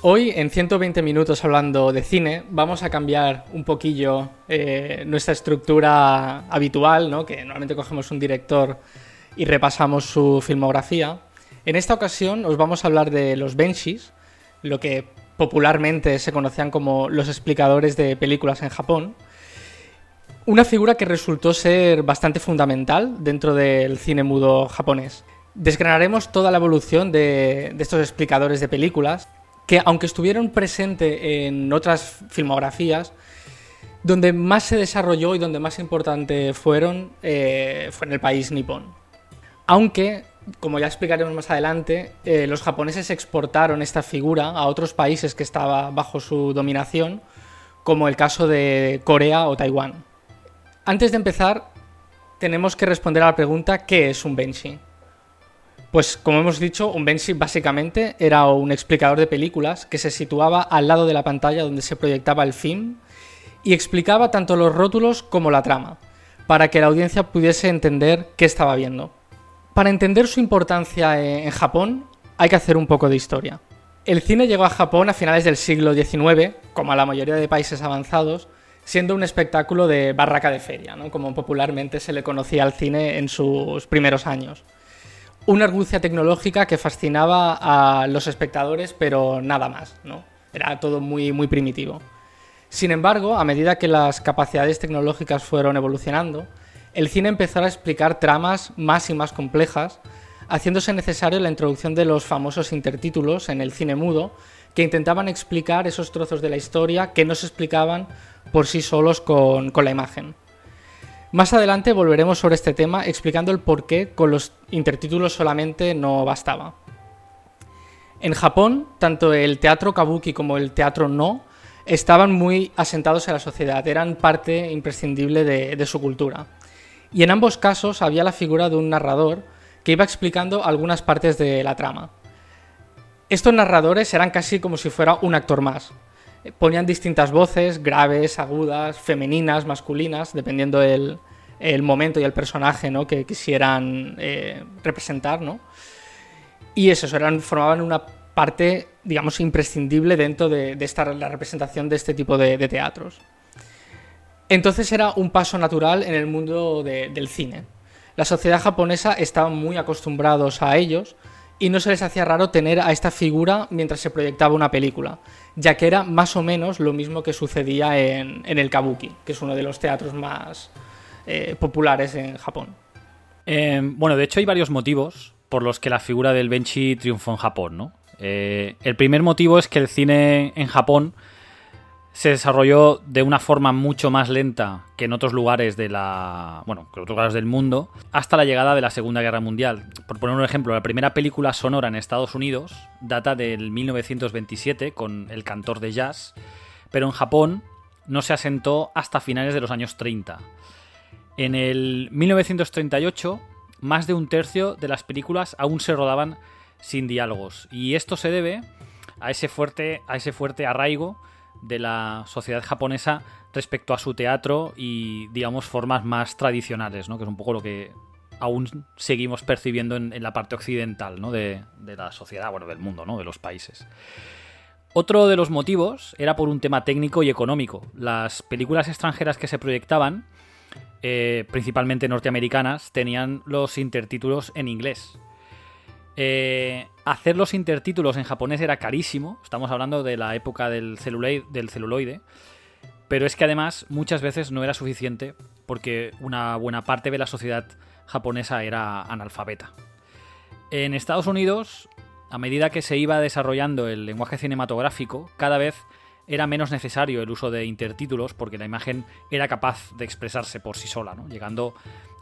Hoy, en 120 minutos hablando de cine, vamos a cambiar un poquillo eh, nuestra estructura habitual, ¿no? que normalmente cogemos un director y repasamos su filmografía. En esta ocasión os vamos a hablar de los Benshis, lo que popularmente se conocían como los explicadores de películas en Japón. Una figura que resultó ser bastante fundamental dentro del cine mudo japonés. Desgranaremos toda la evolución de, de estos explicadores de películas, que aunque estuvieron presentes en otras filmografías, donde más se desarrolló y donde más importante fueron eh, fue en el país nipón. Aunque, como ya explicaremos más adelante, eh, los japoneses exportaron esta figura a otros países que estaban bajo su dominación, como el caso de Corea o Taiwán. Antes de empezar, tenemos que responder a la pregunta ¿qué es un benshi? Pues como hemos dicho, un Benshi básicamente era un explicador de películas que se situaba al lado de la pantalla donde se proyectaba el film y explicaba tanto los rótulos como la trama, para que la audiencia pudiese entender qué estaba viendo. Para entender su importancia en Japón hay que hacer un poco de historia. El cine llegó a Japón a finales del siglo XIX, como a la mayoría de países avanzados, siendo un espectáculo de barraca de feria, como popularmente se le conocía al cine en sus primeros años una argucia tecnológica que fascinaba a los espectadores, pero nada más, ¿no? Era todo muy, muy primitivo. Sin embargo, a medida que las capacidades tecnológicas fueron evolucionando, el cine empezó a explicar tramas más y más complejas, haciéndose necesario la introducción de los famosos intertítulos en el cine mudo, que intentaban explicar esos trozos de la historia que no se explicaban por sí solos con, con la imagen. Más adelante volveremos sobre este tema explicando el por qué con los intertítulos solamente no bastaba. En Japón, tanto el teatro kabuki como el teatro no estaban muy asentados en la sociedad, eran parte imprescindible de, de su cultura. Y en ambos casos había la figura de un narrador que iba explicando algunas partes de la trama. Estos narradores eran casi como si fuera un actor más, ponían distintas voces, graves, agudas, femeninas, masculinas, dependiendo del el momento y el personaje ¿no? que quisieran eh, representar, ¿no? Y eso, eran, formaban una parte, digamos, imprescindible dentro de, esta, la representación de este tipo de, teatros. Entonces era un paso natural en el mundo del cine. La sociedad japonesa estaba muy acostumbrados a ellos, y no se les hacía raro tener a esta figura mientras se proyectaba una película, ya que era más o menos lo mismo que sucedía en, el kabuki, que es uno de los teatros más eh, populares en Japón. Eh, bueno, de hecho hay varios motivos por los que la figura del Benchi triunfó en Japón, ¿no? Eh, el primer motivo es que el cine en Japón se desarrolló de una forma mucho más lenta que en otros lugares de la bueno que otros lugares del mundo hasta la llegada de la Segunda Guerra Mundial. Por poner un ejemplo la primera película sonora en Estados Unidos data del 1927 con el cantor de jazz pero en Japón no se asentó hasta finales de los años 30 en el 1938 más de un tercio de las películas aún se rodaban sin diálogos y esto se debe a ese fuerte a ese fuerte arraigo de la sociedad japonesa respecto a su teatro y, digamos, formas más tradicionales, ¿no? Que es un poco lo que aún seguimos percibiendo en, la parte occidental, ¿no? De, la sociedad, bueno, del mundo, ¿no? De los países. Otro de los motivos era por un tema técnico y económico. Las películas extranjeras que se proyectaban, eh, principalmente norteamericanas, tenían los intertítulos en inglés. Eh, hacer los intertítulos en japonés era carísimo, estamos hablando de la época del celuloide, del pero es que además muchas veces no era suficiente porque una buena parte de la sociedad japonesa era analfabeta. En Estados Unidos, a medida que se iba desarrollando el lenguaje cinematográfico, cada vez era menos necesario el uso de intertítulos porque la imagen era capaz de expresarse por sí sola, llegando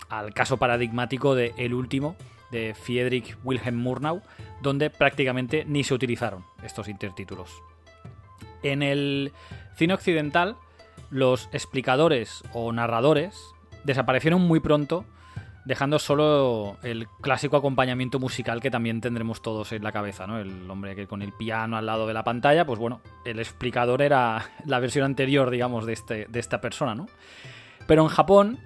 al caso paradigmático de El último, de Friedrich Wilhelm Murnau, donde prácticamente ni se utilizaron estos intertítulos. En el cine occidental, los explicadores o narradores desaparecieron muy pronto, dejando solo el clásico acompañamiento musical que también tendremos todos en la cabeza, ¿no? El hombre que con el piano al lado de la pantalla, pues bueno, el explicador era la versión anterior, digamos, de, este, de esta persona, ¿no? Pero en Japón,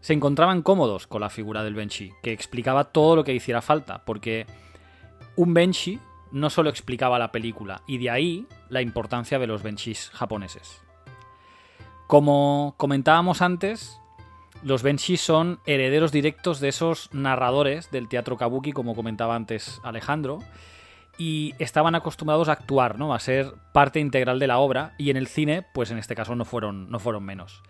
se encontraban cómodos con la figura del Benshi, que explicaba todo lo que hiciera falta, porque un Benshi no solo explicaba la película, y de ahí la importancia de los benchis japoneses. Como comentábamos antes, los benchis son herederos directos de esos narradores del teatro kabuki, como comentaba antes Alejandro, y estaban acostumbrados a actuar, ¿no? A ser parte integral de la obra, y en el cine, pues en este caso no fueron, no fueron menos.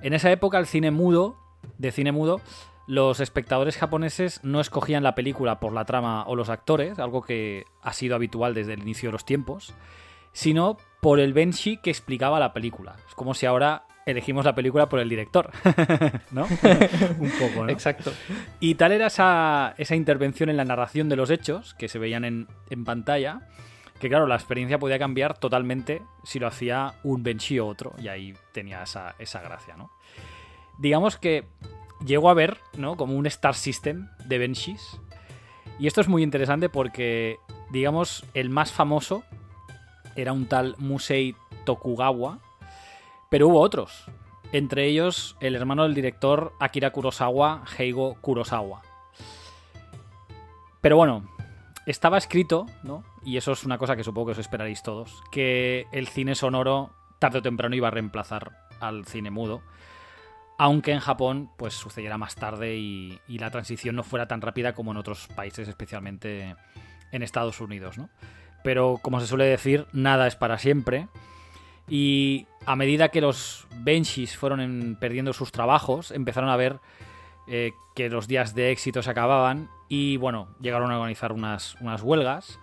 En esa época el cine mudo, de cine mudo, los espectadores japoneses no escogían la película por la trama o los actores, algo que ha sido habitual desde el inicio de los tiempos, sino por el benshi que explicaba la película. Es como si ahora elegimos la película por el director, ¿no? Un poco, ¿no? Exacto. Y tal era esa, esa, intervención en la narración de los hechos que se veían en, en, pantalla, que claro, la experiencia podía cambiar totalmente si lo hacía un benshi o otro, y ahí tenía esa, esa gracia, ¿no? Digamos que llegó a ver, ¿no? Como un Star System de Benshis. Y esto es muy interesante porque, digamos, el más famoso era un tal Musei Tokugawa, pero hubo otros. Entre ellos, el hermano del director Akira Kurosawa, Heigo Kurosawa. Pero bueno, estaba escrito, ¿no? Y eso es una cosa que supongo que os esperaréis todos, que el cine sonoro tarde o temprano iba a reemplazar al cine mudo aunque en Japón pues sucediera más tarde y, la transición no fuera tan rápida como en otros países, especialmente en Estados Unidos, ¿no? Pero como se suele decir, nada es para siempre. Y a medida que los benchis fueron perdiendo sus trabajos, empezaron a ver eh, que los días de éxito se acababan y bueno, llegaron a organizar unas, unas huelgas.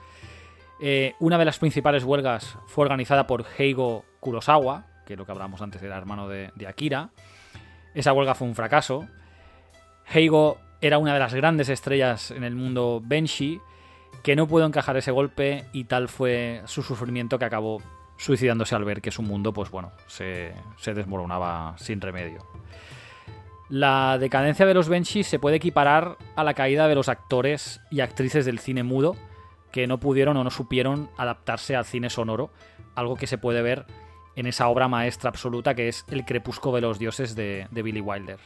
Eh, una de las principales huelgas fue organizada por Heigo Kurosawa, que lo que hablábamos antes era hermano de Akira. Esa huelga fue un fracaso. Heigo era una de las grandes estrellas en el mundo Benshi, que no pudo encajar ese golpe y tal fue su sufrimiento que acabó suicidándose al ver que su mundo, pues bueno, se, se desmoronaba sin remedio. La decadencia de los Benshi se puede equiparar a la caída de los actores y actrices del cine mudo que no pudieron o no supieron adaptarse al cine sonoro, algo que se puede ver en esa obra maestra absoluta que es El crepúsculo de los dioses de, Billy Wilder.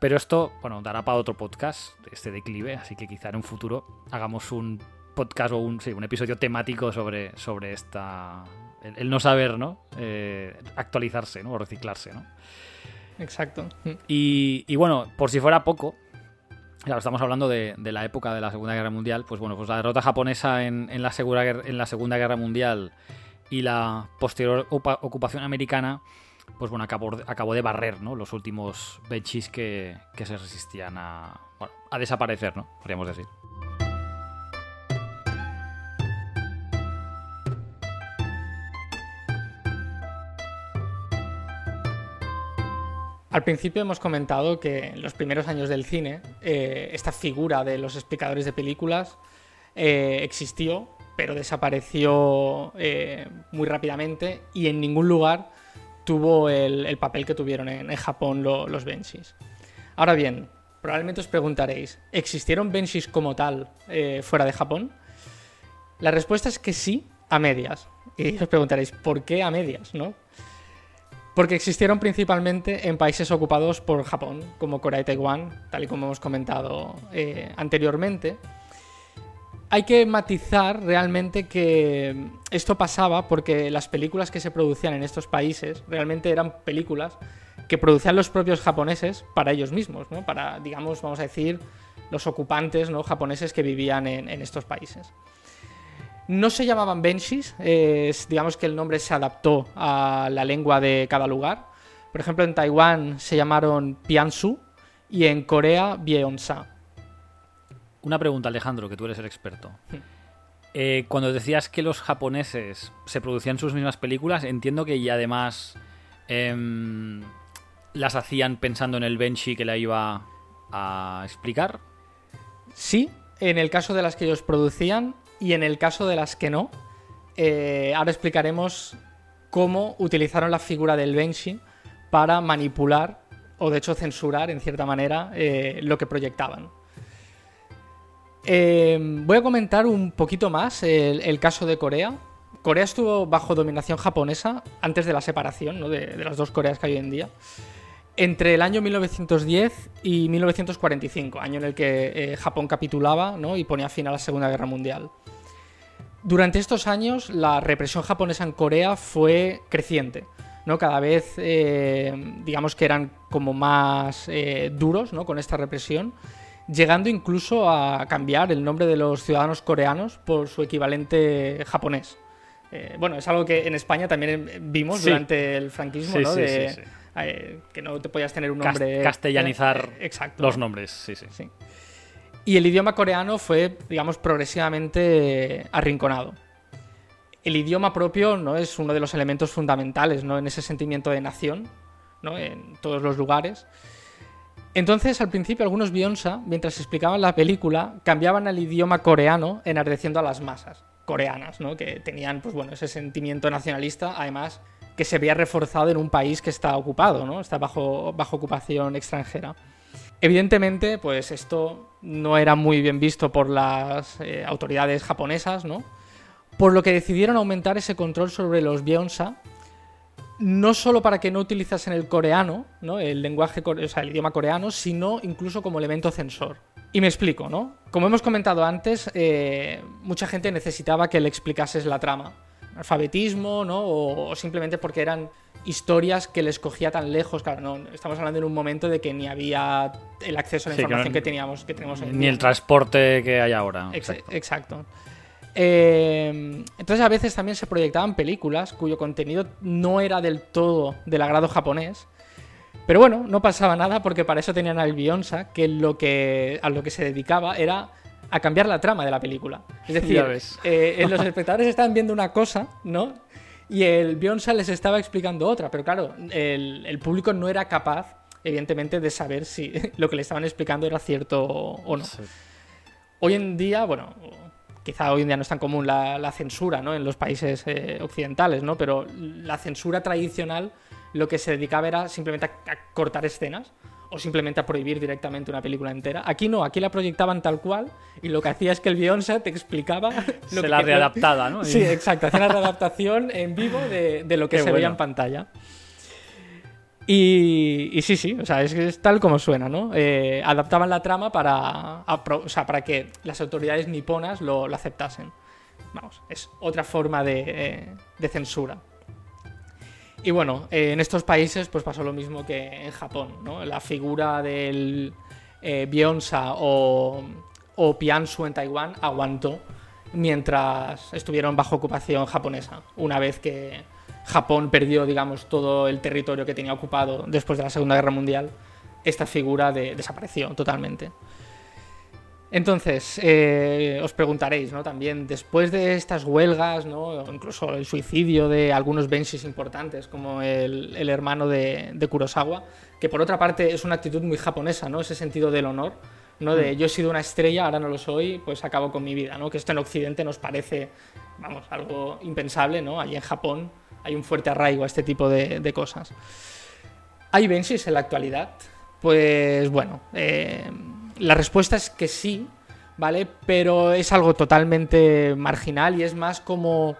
Pero esto, bueno, dará para otro podcast, este declive, así que quizá en un futuro hagamos un podcast o un, sí, un episodio temático sobre, sobre esta... El, no saber, ¿no? Eh, actualizarse, ¿no? O reciclarse, ¿no? Exacto. Y, bueno, por si fuera poco, Claro, estamos hablando de, la época de la Segunda Guerra Mundial. Pues bueno, pues la derrota japonesa en, en, la, segura, en la Segunda Guerra Mundial y la posterior ocupación americana, pues bueno, acabó, de barrer ¿no? los últimos benchis que, se resistían a, a desaparecer, ¿no? Podríamos decir. Al principio hemos comentado que en los primeros años del cine eh, esta figura de los explicadores de películas eh, existió pero desapareció eh, muy rápidamente y en ningún lugar tuvo el, papel que tuvieron en, Japón los Benshis. Ahora bien, probablemente os preguntaréis, ¿existieron Benshis como tal eh, fuera de Japón? La respuesta es que sí, a medias. Y os preguntaréis, ¿por qué a medias? ¿no? Porque existieron principalmente en países ocupados por Japón, como Corea y Taiwán, tal y como hemos comentado eh, anteriormente hay que matizar realmente que esto pasaba porque las películas que se producían en estos países realmente eran películas que producían los propios japoneses para ellos mismos, ¿no? para, digamos, vamos a decir, los ocupantes ¿no? japoneses que vivían en, estos países. No se llamaban benshis, digamos que el nombre se adaptó a la lengua de cada lugar. Por ejemplo, en Taiwán se llamaron piansu y en Corea byeonsa. Una pregunta, Alejandro, que tú eres el experto. Eh, cuando decías que los japoneses se producían sus mismas películas, entiendo que y además em, las hacían pensando en el Benshi que la iba a explicar. Sí, en el caso de las que ellos producían y en el caso de las que no. Eh, ahora explicaremos cómo utilizaron la figura del Benshi para manipular o de hecho censurar en cierta manera eh, lo que proyectaban. Eh, voy a comentar un poquito más el, caso de Corea. Corea estuvo bajo dominación japonesa antes de la separación de, las dos Coreas que hay hoy en día. Entre el año 1910 y 1945, año en el que eh, Japón capitulaba y ponía fin a la Segunda Guerra Mundial. Durante estos años, la represión japonesa en Corea fue creciente. ¿no? Cada vez, eh, digamos que eran como más duros ¿no? con esta represión, llegando incluso a cambiar el nombre de los ciudadanos coreanos por su equivalente japonés. Eh, bueno, es algo que en España también vimos durante el franquismo, ¿no? que no te podías tener un nombre... Castellanizar los nombres, sí, sí. Y el idioma coreano fue, digamos, progresivamente arrinconado. El idioma propio no es uno de los elementos fundamentales ¿no? en ese sentimiento de nación, ¿no? en todos los lugares. Entonces, al principio, algunos Bionsa, mientras explicaban la película, cambiaban al idioma coreano, enardeciendo a las masas coreanas, ¿no? que tenían pues, bueno, ese sentimiento nacionalista, además que se veía reforzado en un país que está ocupado, ¿no? está bajo, bajo ocupación extranjera. Evidentemente, pues esto no era muy bien visto por las eh, autoridades japonesas, ¿no? Por lo que decidieron aumentar ese control sobre los Bionsa, no solo para que no utilizasen el coreano, ¿no? El lenguaje, o sea, el idioma coreano, sino incluso como elemento censor. Y me explico, ¿no? Como hemos comentado antes, eh, mucha gente necesitaba que le explicases la trama. Alfabetismo, ¿no? o simplemente porque eran historias que les cogía tan lejos. Claro, no, estamos hablando en un momento de que ni había el acceso a la información que, teníamos, que tenemos Ni el transporte que hay ahora. exacto. Eh, entonces a veces también se proyectaban películas cuyo contenido no era del todo del agrado japonés. Pero bueno, no pasaba nada porque para eso tenían al Bionsa, que, lo que a lo que se dedicaba era a cambiar la trama de la película. Es decir, eh, los espectadores estaban viendo una cosa, ¿no? y el Bionsa les estaba explicando otra, pero claro, el, público no era capaz, evidentemente, de saber si lo que le estaban explicando era cierto o no. Hoy en día, bueno, quizá hoy en día no es tan común la, censura ¿no? en los países eh, occidentales, ¿no? pero la censura tradicional lo que se dedicaba era simplemente a cortar escenas o simplemente a prohibir directamente una película entera. Aquí no, aquí la proyectaban tal cual y lo que hacía es que el Beyoncé te explicaba lo se la readaptada, ¿no? Sí, exacto, hacía la readaptación en vivo de, lo que se veía en pantalla. Y, sí, sí, o sea, es, tal como suena, ¿no? Eh, adaptaban la trama para, para que las autoridades niponas lo, aceptasen. Vamos, es otra forma de, eh, censura. Y bueno, eh, en estos países pues pasó lo mismo que en Japón, ¿no? La figura del Bionsa o, o Piansu en Taiwán aguantó mientras estuvieron bajo ocupación japonesa, una vez que Japón perdió, digamos, todo el territorio que tenía ocupado después de la Segunda Guerra Mundial, esta figura desapareció totalmente. Entonces, eh, os preguntaréis, ¿no? También, después de estas huelgas, ¿no? incluso el suicidio de algunos benshis importantes, como el, hermano de, Kurosawa, que por otra parte es una actitud muy japonesa, ¿no? Ese sentido del honor, ¿no? De mm. yo he sido una estrella, ahora no lo soy, pues acabo con mi vida, ¿no? Que esto en Occidente nos parece, vamos, algo impensable, ¿no? Allí en Japón hay un fuerte arraigo a este tipo de, cosas. ¿Hay benshis en la actualidad? Pues bueno, eh, la respuesta es que sí, ¿vale? Pero es algo totalmente marginal y es más como,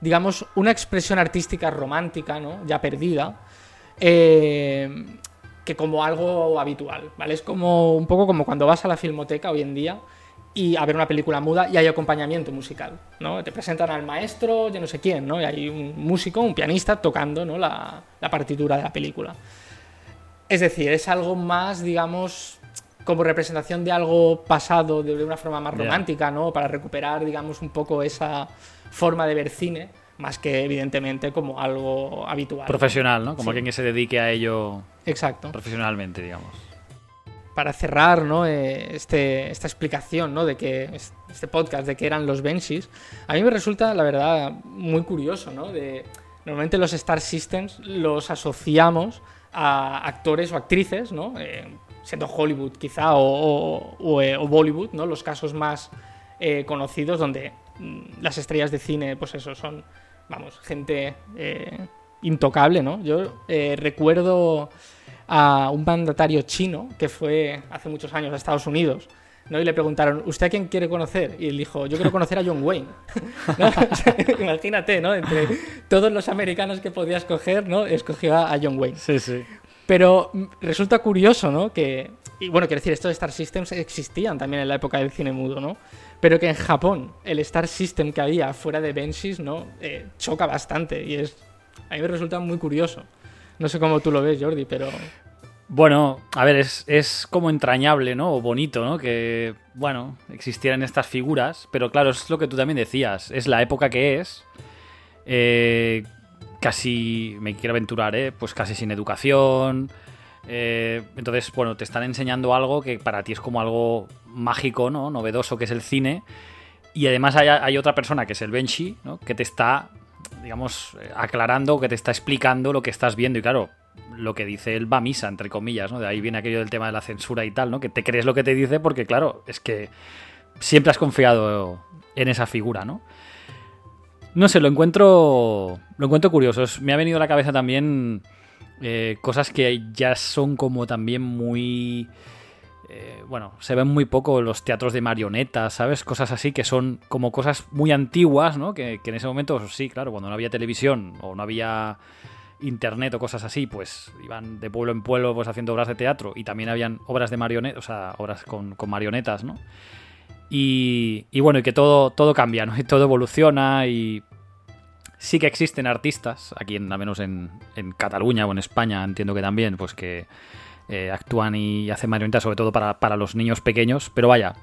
digamos, una expresión artística romántica, ¿no? Ya perdida. Eh, que como algo habitual, ¿vale? Es como un poco como cuando vas a la filmoteca hoy en día y a ver una película muda y hay acompañamiento musical, ¿no? Te presentan al maestro, yo no sé quién, ¿no? Y hay un músico, un pianista tocando, ¿no? La, la partitura de la película. Es decir, es algo más, digamos, como representación de algo pasado de una forma más romántica, ¿no? Para recuperar, digamos, un poco esa forma de ver cine, más que evidentemente como algo habitual. Profesional, ¿no? Como alguien que se dedique a ello Exacto. profesionalmente, digamos. Para cerrar, ¿no? Eh, este, esta explicación, ¿no? De que este podcast, de que eran los Benshis, a mí me resulta, la verdad, muy curioso, ¿no? Normalmente los Star Systems los asociamos a actores o actrices, ¿no? Eh, siendo Hollywood quizá o, eh, o, Bollywood, ¿no? Los casos más eh, conocidos donde mm, las estrellas de cine, pues eso, son, vamos, gente eh, intocable, ¿no? Yo recuerdo a un mandatario chino que fue hace muchos años a Estados Unidos, ¿no? Y le preguntaron, ¿usted a quién quiere conocer? Y él dijo, yo quiero conocer a John Wayne. Imagínate, ¿no? Entre todos los americanos que podía escoger, ¿no? Escogió a John Wayne. Sí, sí. Pero resulta curioso, ¿no? Que y bueno, quiero decir, estos Star Systems existían también en la época del cine mudo, ¿no? Pero que en Japón el Star System que había fuera de Benshis, ¿no? Eh, choca bastante y es... A mí me resulta muy curioso. No sé cómo tú lo ves, Jordi, pero... Bueno, a ver, es, es, como entrañable, ¿no? O bonito, ¿no? Que, bueno, existieran estas figuras, pero claro, es lo que tú también decías, es la época que es, eh, casi, me quiero aventurar, ¿eh? Pues casi sin educación, eh, entonces, bueno, te están enseñando algo que para ti es como algo mágico, ¿no? Novedoso, que es el cine, y además hay, hay otra persona, que es el Benchi, ¿no? Que te está, digamos, aclarando, que te está explicando lo que estás viendo, y claro lo que dice él va misa, entre comillas, ¿no? De ahí viene aquello del tema de la censura y tal, ¿no? Que te crees lo que te dice porque, claro, es que siempre has confiado en esa figura, ¿no? No sé, lo encuentro. Lo encuentro curioso. Me ha venido a la cabeza también eh, cosas que ya son como también muy. Eh, bueno, se ven muy poco los teatros de marionetas, ¿sabes? Cosas así que son como cosas muy antiguas, ¿no? Que, en ese momento, sí, claro, cuando no había televisión o no había internet o cosas así, pues iban de pueblo en pueblo pues haciendo obras de teatro y también habían obras de marionetas, o sea, obras con, marionetas, ¿no? Y, y, bueno, y que todo, todo cambia, ¿no? Y todo evoluciona y sí que existen artistas, aquí en, al menos en, en Cataluña o en España entiendo que también, pues que eh, actúan y hacen marionetas sobre todo para, para los niños pequeños, pero vaya,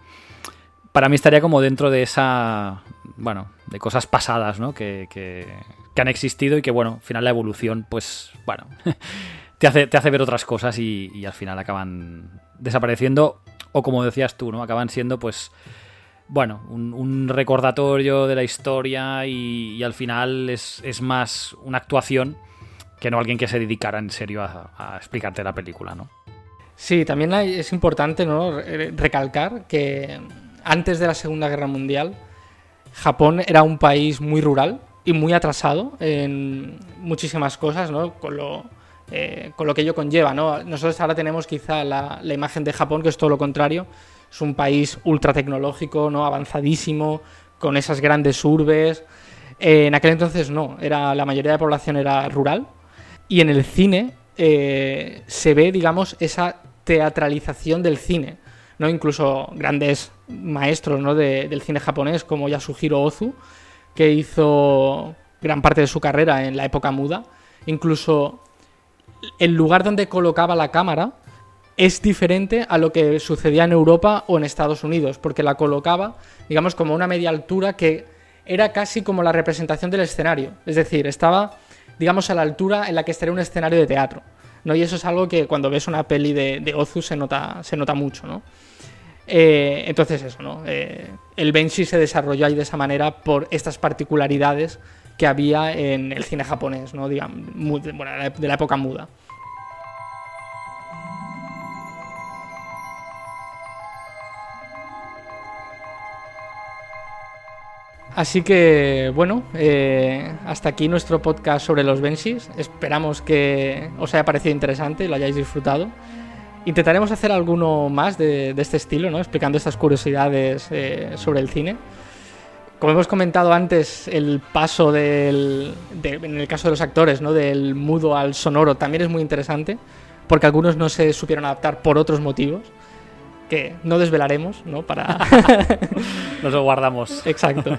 para mí estaría como dentro de esa, bueno, de cosas pasadas, ¿no? Que, que, que han existido y que, bueno, al final la evolución, pues, bueno, te hace, te hace ver otras cosas y, al final acaban desapareciendo o como decías tú, ¿no? Acaban siendo, pues, bueno, un, recordatorio de la historia y, al final es, más una actuación que no alguien que se dedicara en serio a, explicarte la película, ¿no? Sí, también es importante recalcar que antes de la Segunda Guerra Mundial, Japón era un país muy rural, y muy atrasado en muchísimas cosas, ¿no? Con lo, eh, que ello conlleva, ¿no? Nosotros ahora tenemos quizá la, la, imagen de Japón, que es todo lo contrario. Es un país ultra tecnológico, ¿no? Avanzadísimo, con esas grandes urbes. Eh, en aquel entonces no, era, la mayoría de la población era rural. Y en el cine eh, se ve, digamos, esa teatralización del cine. ¿no? Incluso grandes maestros ¿no? de, del cine japonés como Yasuhiro Ozu que hizo gran parte de su carrera en la época muda. Incluso el lugar donde colocaba la cámara es diferente a lo que sucedía en Europa o en Estados Unidos, porque la colocaba, digamos, como una media altura que era casi como la representación del escenario. Es decir, estaba, digamos, a la altura en la que estaría un escenario de teatro. ¿no? Y eso es algo que cuando ves una peli de, de Ozu se nota, se nota mucho, ¿no? Eh, entonces eso, ¿no? Eh, el Benshi se desarrolló ahí de esa manera por estas particularidades que había en el cine japonés, ¿no? Digamos, bueno, de la época muda. Así que, bueno, eh, hasta aquí nuestro podcast sobre los Benshis. Esperamos que os haya parecido interesante lo hayáis disfrutado. Intentaremos hacer alguno más de, este estilo, ¿no? explicando estas curiosidades eh, sobre el cine. Como hemos comentado antes, el paso del, en el caso de los actores, ¿no? del mudo al sonoro también es muy interesante, porque algunos no se supieron adaptar por otros motivos, que no desvelaremos, ¿no? Para... Nos lo guardamos. Exacto.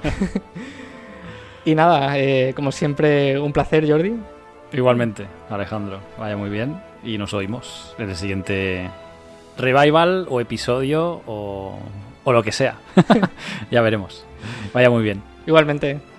y nada, eh, como siempre, un placer, Jordi. Igualmente, Alejandro. Vaya muy bien y nos oímos en el siguiente revival o episodio o, o lo que sea. ya veremos. Vaya muy bien. Igualmente.